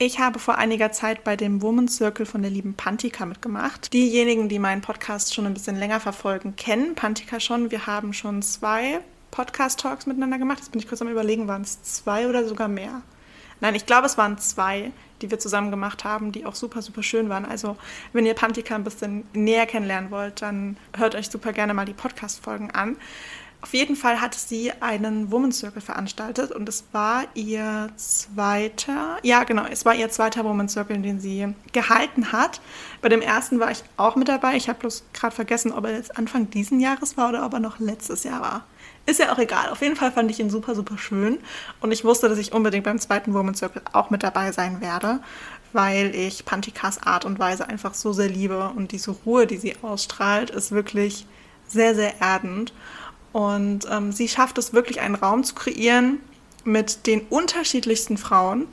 Ich habe vor einiger Zeit bei dem Women's Circle von der lieben Pantika mitgemacht. Diejenigen, die meinen Podcast schon ein bisschen länger verfolgen, kennen Pantika schon. Wir haben schon zwei Podcast-Talks miteinander gemacht. Jetzt bin ich kurz am Überlegen, waren es zwei oder sogar mehr? Nein, ich glaube, es waren zwei, die wir zusammen gemacht haben, die auch super, super schön waren. Also, wenn ihr Pantika ein bisschen näher kennenlernen wollt, dann hört euch super gerne mal die Podcast-Folgen an. Auf jeden Fall hat sie einen Women's Circle veranstaltet und es war ihr zweiter, ja genau, es war ihr zweiter Women's Circle, den sie gehalten hat. Bei dem ersten war ich auch mit dabei. Ich habe bloß gerade vergessen, ob er jetzt Anfang diesen Jahres war oder ob er noch letztes Jahr war. Ist ja auch egal. Auf jeden Fall fand ich ihn super, super schön und ich wusste, dass ich unbedingt beim zweiten Women's Circle auch mit dabei sein werde, weil ich Pantikas Art und Weise einfach so sehr liebe und diese Ruhe, die sie ausstrahlt, ist wirklich sehr, sehr erdend. Und ähm, sie schafft es wirklich, einen Raum zu kreieren mit den unterschiedlichsten Frauen.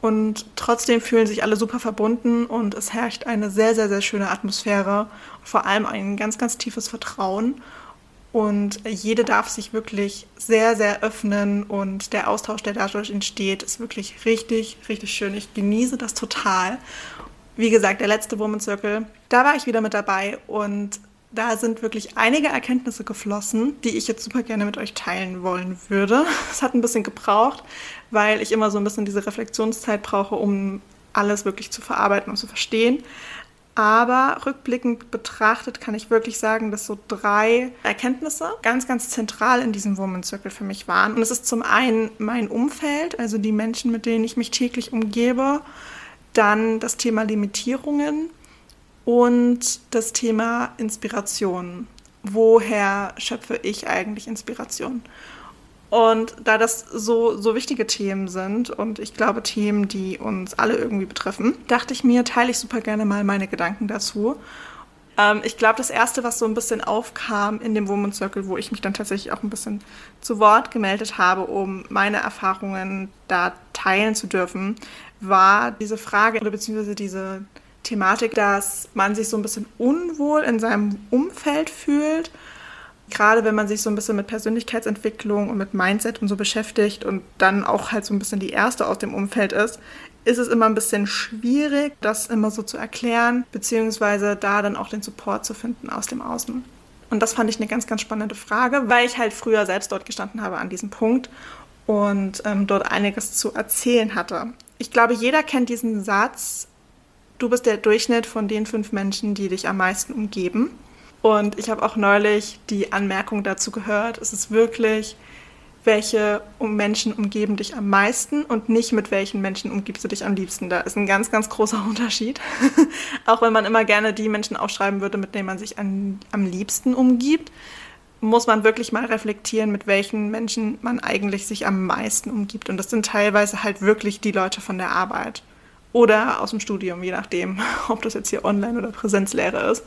Und trotzdem fühlen sich alle super verbunden und es herrscht eine sehr, sehr, sehr schöne Atmosphäre. Vor allem ein ganz, ganz tiefes Vertrauen. Und jede darf sich wirklich sehr, sehr öffnen und der Austausch, der dadurch entsteht, ist wirklich richtig, richtig schön. Ich genieße das total. Wie gesagt, der letzte Woman Circle, da war ich wieder mit dabei und da sind wirklich einige Erkenntnisse geflossen, die ich jetzt super gerne mit euch teilen wollen würde. Es hat ein bisschen gebraucht, weil ich immer so ein bisschen diese Reflexionszeit brauche, um alles wirklich zu verarbeiten und zu verstehen. Aber rückblickend betrachtet kann ich wirklich sagen, dass so drei Erkenntnisse ganz, ganz zentral in diesem Woman Circle für mich waren. Und es ist zum einen mein Umfeld, also die Menschen, mit denen ich mich täglich umgebe. Dann das Thema Limitierungen und das Thema Inspiration. Woher schöpfe ich eigentlich Inspiration? Und da das so, so wichtige Themen sind und ich glaube Themen, die uns alle irgendwie betreffen, dachte ich mir, teile ich super gerne mal meine Gedanken dazu. Ähm, ich glaube, das Erste, was so ein bisschen aufkam in dem Woman Circle, wo ich mich dann tatsächlich auch ein bisschen zu Wort gemeldet habe, um meine Erfahrungen da teilen zu dürfen, war diese Frage oder beziehungsweise diese Thematik, dass man sich so ein bisschen unwohl in seinem Umfeld fühlt. Gerade wenn man sich so ein bisschen mit Persönlichkeitsentwicklung und mit Mindset und so beschäftigt und dann auch halt so ein bisschen die Erste aus dem Umfeld ist, ist es immer ein bisschen schwierig, das immer so zu erklären, beziehungsweise da dann auch den Support zu finden aus dem Außen. Und das fand ich eine ganz, ganz spannende Frage, weil ich halt früher selbst dort gestanden habe an diesem Punkt und ähm, dort einiges zu erzählen hatte. Ich glaube, jeder kennt diesen Satz, du bist der Durchschnitt von den fünf Menschen, die dich am meisten umgeben. Und ich habe auch neulich die Anmerkung dazu gehört, es ist wirklich, welche Menschen umgeben dich am meisten und nicht mit welchen Menschen umgibst du dich am liebsten. Da ist ein ganz, ganz großer Unterschied. auch wenn man immer gerne die Menschen aufschreiben würde, mit denen man sich an, am liebsten umgibt, muss man wirklich mal reflektieren, mit welchen Menschen man eigentlich sich am meisten umgibt. Und das sind teilweise halt wirklich die Leute von der Arbeit oder aus dem Studium, je nachdem, ob das jetzt hier Online- oder Präsenzlehre ist.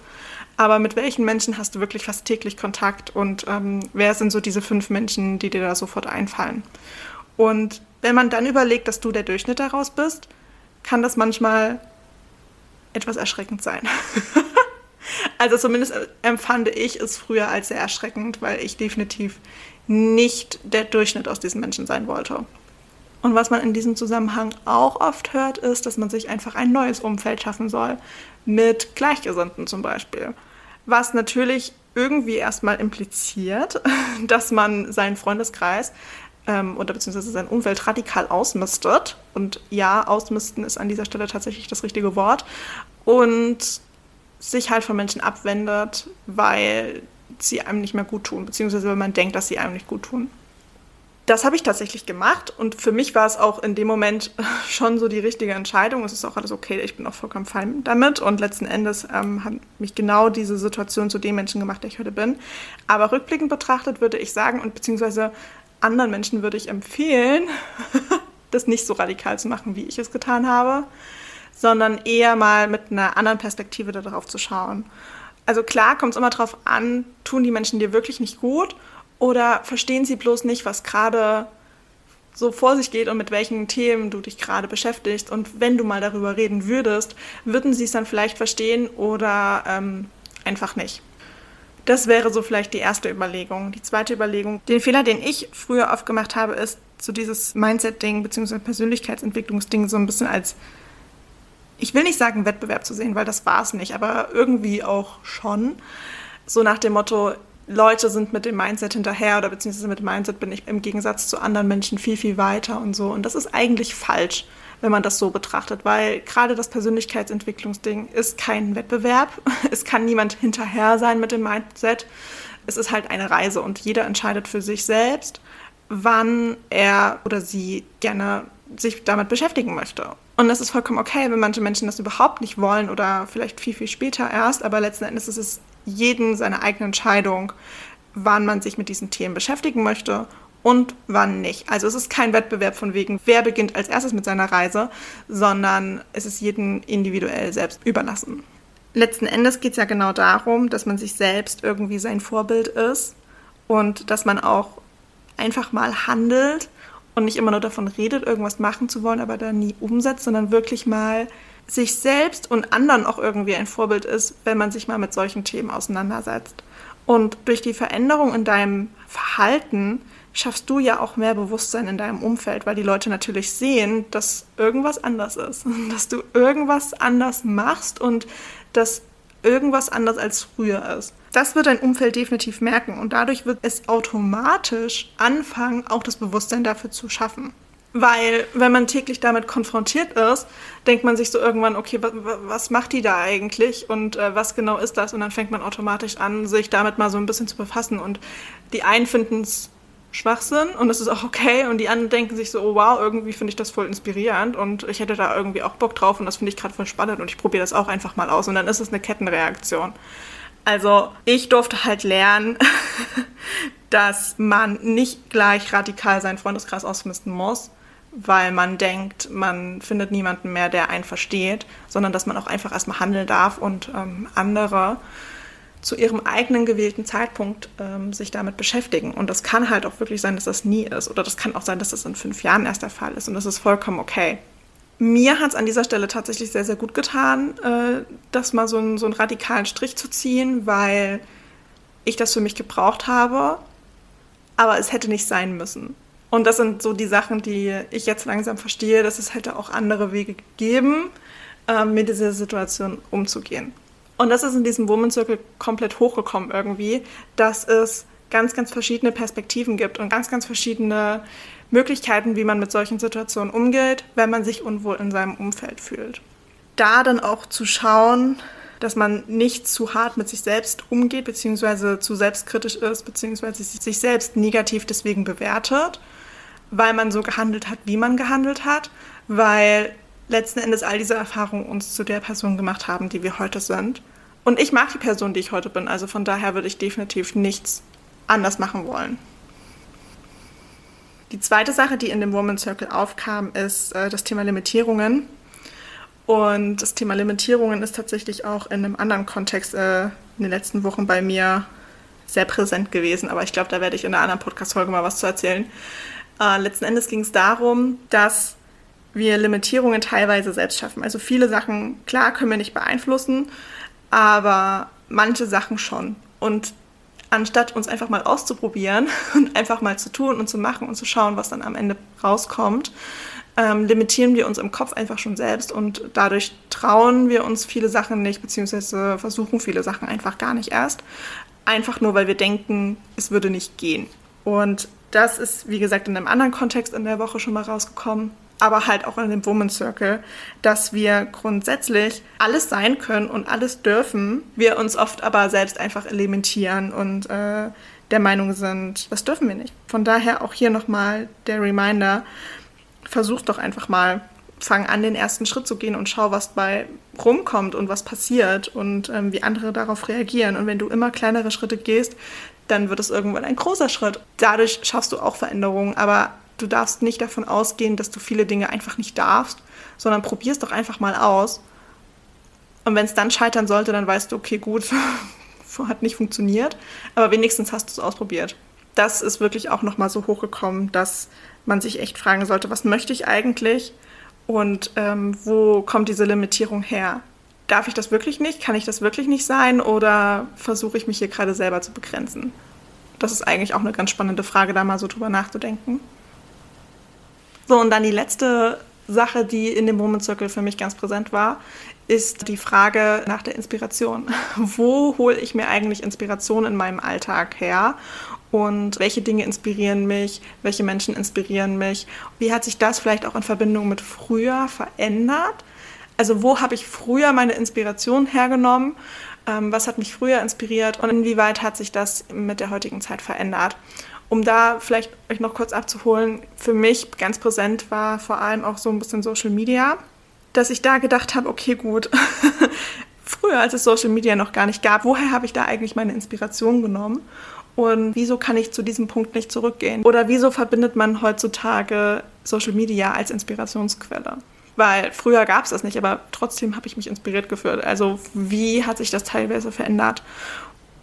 Aber mit welchen Menschen hast du wirklich fast täglich Kontakt und ähm, wer sind so diese fünf Menschen, die dir da sofort einfallen? Und wenn man dann überlegt, dass du der Durchschnitt daraus bist, kann das manchmal etwas erschreckend sein. also zumindest empfand ich es früher als sehr erschreckend, weil ich definitiv nicht der Durchschnitt aus diesen Menschen sein wollte. Und was man in diesem Zusammenhang auch oft hört, ist, dass man sich einfach ein neues Umfeld schaffen soll, mit Gleichgesinnten zum Beispiel. Was natürlich irgendwie erstmal impliziert, dass man seinen Freundeskreis ähm, oder beziehungsweise sein Umfeld radikal ausmistet. Und ja, ausmisten ist an dieser Stelle tatsächlich das richtige Wort. Und sich halt von Menschen abwendet, weil sie einem nicht mehr gut tun, beziehungsweise wenn man denkt, dass sie einem nicht gut tun. Das habe ich tatsächlich gemacht und für mich war es auch in dem Moment schon so die richtige Entscheidung. Es ist auch alles okay, ich bin auch vollkommen fein damit und letzten Endes ähm, hat mich genau diese Situation zu dem Menschen gemacht, der ich heute bin. Aber rückblickend betrachtet würde ich sagen und beziehungsweise anderen Menschen würde ich empfehlen, das nicht so radikal zu machen, wie ich es getan habe, sondern eher mal mit einer anderen Perspektive darauf zu schauen. Also klar kommt es immer darauf an, tun die Menschen dir wirklich nicht gut oder verstehen sie bloß nicht, was gerade so vor sich geht und mit welchen Themen du dich gerade beschäftigst. Und wenn du mal darüber reden würdest, würden sie es dann vielleicht verstehen oder ähm, einfach nicht. Das wäre so vielleicht die erste Überlegung. Die zweite Überlegung, den Fehler, den ich früher oft gemacht habe, ist so dieses Mindset-Ding bzw. Persönlichkeitsentwicklungsding so ein bisschen als ich will nicht sagen Wettbewerb zu sehen, weil das war es nicht, aber irgendwie auch schon. So nach dem Motto, Leute sind mit dem Mindset hinterher oder beziehungsweise mit dem Mindset bin ich im Gegensatz zu anderen Menschen viel, viel weiter und so. Und das ist eigentlich falsch, wenn man das so betrachtet, weil gerade das Persönlichkeitsentwicklungsding ist kein Wettbewerb. Es kann niemand hinterher sein mit dem Mindset. Es ist halt eine Reise und jeder entscheidet für sich selbst, wann er oder sie gerne sich damit beschäftigen möchte. Und das ist vollkommen okay, wenn manche Menschen das überhaupt nicht wollen oder vielleicht viel, viel später erst, aber letzten Endes ist es jeden seine eigene Entscheidung, wann man sich mit diesen Themen beschäftigen möchte und wann nicht. Also es ist kein Wettbewerb von wegen, wer beginnt als erstes mit seiner Reise, sondern es ist jedem individuell selbst überlassen. Letzten Endes geht es ja genau darum, dass man sich selbst irgendwie sein Vorbild ist und dass man auch einfach mal handelt und nicht immer nur davon redet, irgendwas machen zu wollen, aber dann nie umsetzt, sondern wirklich mal sich selbst und anderen auch irgendwie ein Vorbild ist, wenn man sich mal mit solchen Themen auseinandersetzt. Und durch die Veränderung in deinem Verhalten schaffst du ja auch mehr Bewusstsein in deinem Umfeld, weil die Leute natürlich sehen, dass irgendwas anders ist, dass du irgendwas anders machst und dass irgendwas anders als früher ist. Das wird dein Umfeld definitiv merken und dadurch wird es automatisch anfangen, auch das Bewusstsein dafür zu schaffen. Weil, wenn man täglich damit konfrontiert ist, denkt man sich so irgendwann, okay, was, macht die da eigentlich und äh, was genau ist das? Und dann fängt man automatisch an, sich damit mal so ein bisschen zu befassen. Und die einen finden es Schwachsinn und das ist auch okay. Und die anderen denken sich so, oh wow, irgendwie finde ich das voll inspirierend und ich hätte da irgendwie auch Bock drauf und das finde ich gerade voll spannend und ich probiere das auch einfach mal aus. Und dann ist es eine Kettenreaktion. Also ich durfte halt lernen, dass man nicht gleich radikal seinen Freundeskreis ausmisten muss, weil man denkt, man findet niemanden mehr, der einen versteht, sondern dass man auch einfach erstmal handeln darf und ähm, andere zu ihrem eigenen gewählten Zeitpunkt ähm, sich damit beschäftigen. Und das kann halt auch wirklich sein, dass das nie ist. Oder das kann auch sein, dass das in fünf Jahren erst der Fall ist. Und das ist vollkommen okay. Mir hat es an dieser Stelle tatsächlich sehr, sehr gut getan, äh, das mal so, ein, so einen radikalen Strich zu ziehen, weil ich das für mich gebraucht habe. Aber es hätte nicht sein müssen. Und das sind so die Sachen, die ich jetzt langsam verstehe, dass es hätte auch andere Wege gegeben, äh, mit dieser Situation umzugehen. Und das ist in diesem Woman Circle komplett hochgekommen irgendwie, dass es ganz, ganz verschiedene Perspektiven gibt und ganz, ganz verschiedene Möglichkeiten, wie man mit solchen Situationen umgeht, wenn man sich unwohl in seinem Umfeld fühlt. Da dann auch zu schauen, dass man nicht zu hart mit sich selbst umgeht, beziehungsweise zu selbstkritisch ist, beziehungsweise sich selbst negativ deswegen bewertet, weil man so gehandelt hat, wie man gehandelt hat, weil letzten Endes all diese Erfahrungen uns zu der Person gemacht haben, die wir heute sind. Und ich mag die Person, die ich heute bin. Also von daher würde ich definitiv nichts anders machen wollen. Die zweite Sache, die in dem Woman Circle aufkam, ist äh, das Thema Limitierungen. Und das Thema Limitierungen ist tatsächlich auch in einem anderen Kontext äh, in den letzten Wochen bei mir sehr präsent gewesen. Aber ich glaube, da werde ich in einer anderen Podcast-Folge mal was zu erzählen. Äh, letzten Endes ging es darum, dass wir Limitierungen teilweise selbst schaffen. Also viele Sachen, klar, können wir nicht beeinflussen, aber manche Sachen schon. Und anstatt uns einfach mal auszuprobieren und einfach mal zu tun und zu machen und zu schauen, was dann am Ende rauskommt, ähm, limitieren wir uns im Kopf einfach schon selbst und dadurch trauen wir uns viele Sachen nicht, beziehungsweise versuchen viele Sachen einfach gar nicht erst. Einfach nur, weil wir denken, es würde nicht gehen. Und das ist, wie gesagt, in einem anderen Kontext in der Woche schon mal rausgekommen. aber halt auch in dem Woman Circle, dass wir grundsätzlich alles sein können und alles dürfen. Wir uns oft aber selbst einfach elementieren und äh, der Meinung sind, das dürfen wir nicht. Von daher auch hier nochmal der Reminder, versuch doch einfach mal, fang an, den ersten Schritt zu gehen und schau, was bei rumkommt und was passiert und ähm, wie andere darauf reagieren. Und wenn du immer kleinere Schritte gehst, dann wird es irgendwann ein großer Schritt. Dadurch schaffst du auch Veränderungen, aber du darfst nicht davon ausgehen, dass du viele Dinge einfach nicht darfst, sondern probierst doch einfach mal aus. Und wenn es dann scheitern sollte, dann weißt du, okay, gut, hat nicht funktioniert, aber wenigstens hast du es ausprobiert. Das ist wirklich auch nochmal so hochgekommen, dass man sich echt fragen sollte, was möchte ich eigentlich und ähm, wo kommt diese Limitierung her? Darf ich das wirklich nicht? Kann ich das wirklich nicht sein? Oder versuche ich mich hier gerade selber zu begrenzen? Das ist eigentlich auch eine ganz spannende Frage, da mal so drüber nachzudenken. So, und dann die letzte Sache, die in dem Moment Circle für mich ganz präsent war, ist die Frage nach der Inspiration. Wo hole ich mir eigentlich Inspiration in meinem Alltag her? Und welche Dinge inspirieren mich? Welche Menschen inspirieren mich? Wie hat sich das vielleicht auch in Verbindung mit früher verändert? Also wo habe ich früher meine Inspiration hergenommen? Ähm, was hat mich früher inspiriert? Und inwieweit hat sich das mit der heutigen Zeit verändert? Um da vielleicht euch noch kurz abzuholen, für mich ganz präsent war vor allem auch so ein bisschen Social Media dass ich da gedacht habe, okay, gut, früher, als es Social Media noch gar nicht gab, woher habe ich da eigentlich meine Inspiration genommen? Und wieso kann ich zu diesem Punkt nicht zurückgehen? Oder wieso verbindet man heutzutage Social Media als Inspirationsquelle? Weil früher gab es das nicht, aber trotzdem habe ich mich inspiriert gefühlt. Also wie hat sich das teilweise verändert?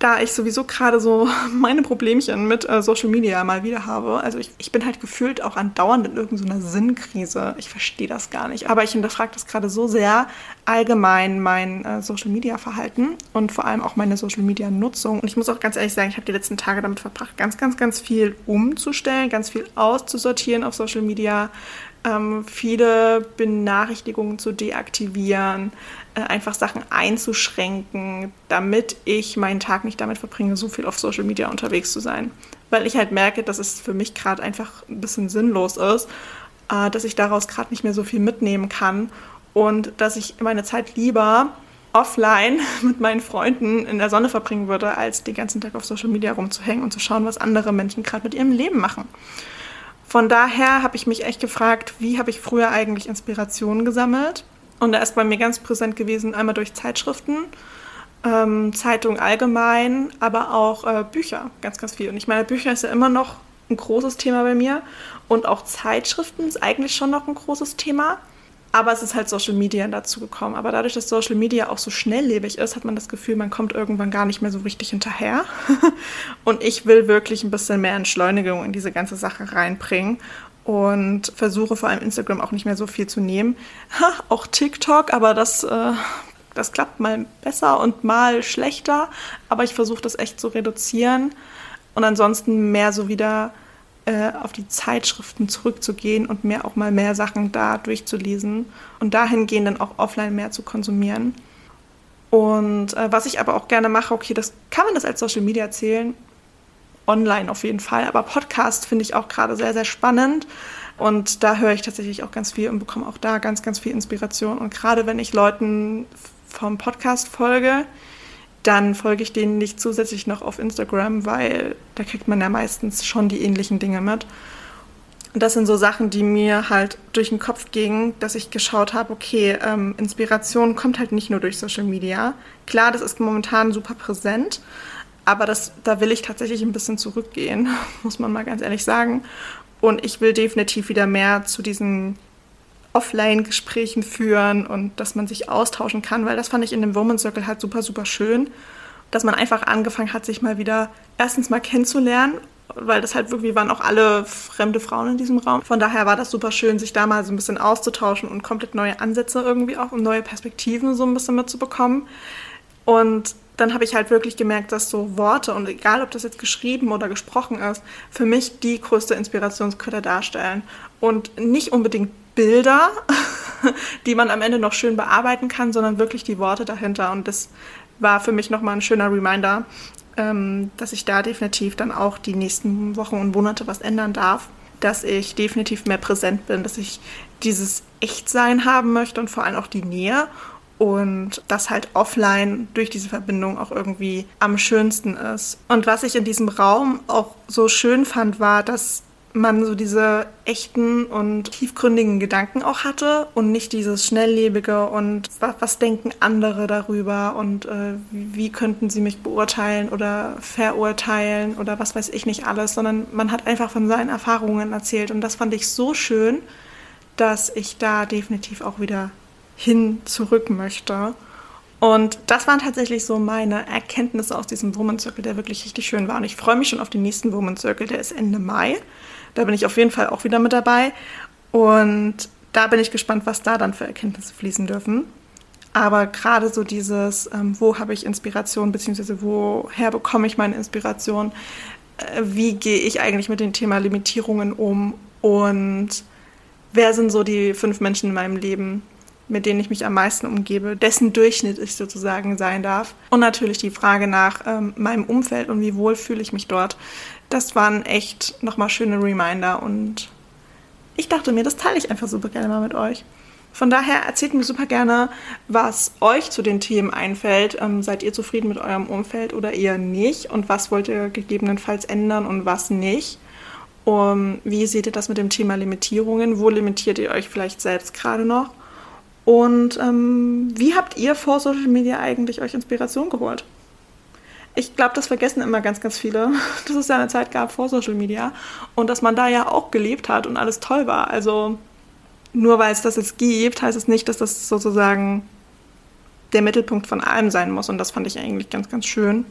Da ich sowieso gerade so meine Problemchen mit äh, Social Media mal wieder habe. Also ich, ich bin halt gefühlt auch andauernd in irgendeiner Sinnkrise. Ich verstehe das gar nicht. Aber ich hinterfrage das gerade so sehr allgemein mein äh, Social Media Verhalten und vor allem auch meine Social Media Nutzung. Und ich muss auch ganz ehrlich sagen, ich habe die letzten Tage damit verbracht, ganz, ganz, ganz viel umzustellen, ganz viel auszusortieren auf Social Media, ähm, viele Benachrichtigungen zu deaktivieren, äh, einfach Sachen einzuschränken, damit ich meinen Tag nicht damit verbringe, so viel auf Social Media unterwegs zu sein. Weil ich halt merke, dass es für mich gerade einfach ein bisschen sinnlos ist, äh, dass ich daraus gerade nicht mehr so viel mitnehmen kann und dass ich meine Zeit lieber offline mit meinen Freunden in der Sonne verbringen würde, als den ganzen Tag auf Social Media rumzuhängen und zu schauen, was andere Menschen gerade mit ihrem Leben machen. Von daher habe ich mich echt gefragt, wie habe ich früher eigentlich Inspirationen gesammelt? Und da ist bei mir ganz präsent gewesen, einmal durch Zeitschriften, ähm, Zeitung allgemein, aber auch äh, Bücher, ganz, ganz viel. Und ich meine, Bücher ist ja immer noch ein großes Thema bei mir. Und auch Zeitschriften ist eigentlich schon noch ein großes Thema. Aber es ist halt Social Media dazu gekommen. Aber dadurch, dass Social Media auch so schnelllebig ist, hat man das Gefühl, man kommt irgendwann gar nicht mehr so richtig hinterher. und ich will wirklich ein bisschen mehr Entschleunigung in diese ganze Sache reinbringen und versuche vor allem Instagram auch nicht mehr so viel zu nehmen. Ha, auch TikTok, aber das, äh, das klappt mal besser und mal schlechter. Aber ich versuche das echt zu reduzieren und ansonsten mehr so wieder äh, auf die Zeitschriften zurückzugehen und mehr auch mal mehr Sachen da durchzulesen und dahingehend dann auch offline mehr zu konsumieren. Und äh, was ich aber auch gerne mache, okay, das kann man das als Social Media zählen, online auf jeden Fall, aber Podcast finde ich auch gerade sehr, sehr spannend. Und da höre ich tatsächlich auch ganz viel und bekomme auch da ganz, ganz viel Inspiration. Und gerade wenn ich Leuten vom Podcast folge, dann folge ich denen nicht zusätzlich noch auf Instagram, weil da kriegt man ja meistens schon die ähnlichen Dinge mit. Und das sind so Sachen, die mir halt durch den Kopf gingen, dass ich geschaut habe, okay, ähm, Inspiration kommt halt nicht nur durch Social Media. Klar, das ist momentan super präsent, aber das, da will ich tatsächlich ein bisschen zurückgehen, muss man mal ganz ehrlich sagen. Und ich will definitiv wieder mehr zu diesen Offline-Gesprächen führen und dass man sich austauschen kann, weil das fand ich in dem Woman Circle halt super, super schön, dass man einfach angefangen hat, sich mal wieder erstens mal kennenzulernen, weil das halt wirklich waren auch alle fremde Frauen in diesem Raum. Von daher war das super schön, sich da mal so ein bisschen auszutauschen und komplett neue Ansätze irgendwie auch und neue Perspektiven so ein bisschen mitzubekommen. Und dann habe ich halt wirklich gemerkt, dass so Worte und egal, ob das jetzt geschrieben oder gesprochen ist, für mich die größte Inspirationsquelle darstellen. Und nicht unbedingt Bilder, die man am Ende noch schön bearbeiten kann, sondern wirklich die Worte dahinter. Und das war für mich nochmal ein schöner Reminder, ähm, dass ich da definitiv dann auch die nächsten Wochen und Monate was ändern darf. dass ich definitiv mehr präsent bin, dass ich dieses Echtsein haben möchte und vor allem auch die Nähe und das halt offline durch diese Verbindung auch irgendwie am schönsten ist. Und was ich in diesem Raum auch so schön fand, war, dass man so diese echten und tiefgründigen Gedanken auch hatte und nicht dieses schnelllebige und was, was denken andere darüber und äh, wie könnten sie mich beurteilen oder verurteilen oder was weiß ich nicht alles, sondern man hat einfach von seinen Erfahrungen erzählt und das fand ich so schön, dass ich da definitiv auch wieder hin zurück möchte. Und das waren tatsächlich so meine Erkenntnisse aus diesem Woman Circle, der wirklich richtig schön war. Und ich freue mich schon auf den nächsten Woman Circle, der ist Ende Mai. Da bin ich auf jeden Fall auch wieder mit dabei. Und da bin ich gespannt, was da dann für Erkenntnisse fließen dürfen. Aber gerade so dieses, ähm, wo habe ich Inspiration, beziehungsweise woher bekomme ich meine Inspiration, äh, wie gehe ich eigentlich mit dem Thema Limitierungen um und wer sind so die fünf Menschen in meinem Leben, mit denen ich mich am meisten umgebe, dessen Durchschnitt ich sozusagen sein darf. Und natürlich die Frage nach ähm, meinem Umfeld und wie wohl fühle ich mich dort. Das waren echt nochmal schöne Reminder und ich dachte mir, das teile ich einfach super gerne mal mit euch. Von daher erzählt mir super gerne, was euch zu den Themen einfällt. Ähm, seid ihr zufrieden mit eurem Umfeld oder eher nicht? Und was wollt ihr gegebenenfalls ändern und was nicht? Um, wie seht ihr das mit dem Thema Limitierungen? Wo limitiert ihr euch vielleicht selbst gerade noch? Und ähm, wie habt ihr vor Social Media eigentlich euch Inspiration geholt? Ich glaube, das vergessen immer ganz, ganz viele, dass es ja eine Zeit gab vor Social Media und dass man da ja auch gelebt hat und alles toll war. Also nur weil es das jetzt gibt, heißt es nicht, dass das sozusagen der Mittelpunkt von allem sein muss. Und das fand ich eigentlich ganz, ganz schön.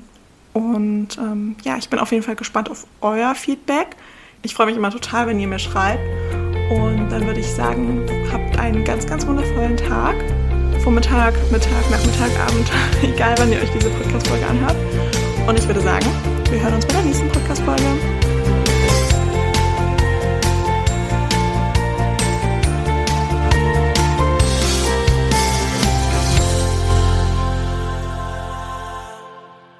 Und ähm, ja, ich bin auf jeden Fall gespannt auf euer Feedback. Ich freue mich immer total, wenn ihr mir schreibt. Und dann würde ich sagen, habt einen ganz, ganz wundervollen Tag. Vormittag, Mittag, Nachmittag, Abend, egal wann ihr euch diese Podcast-Folge anhört. Und ich würde sagen, wir hören uns bei der nächsten Podcast-Folge.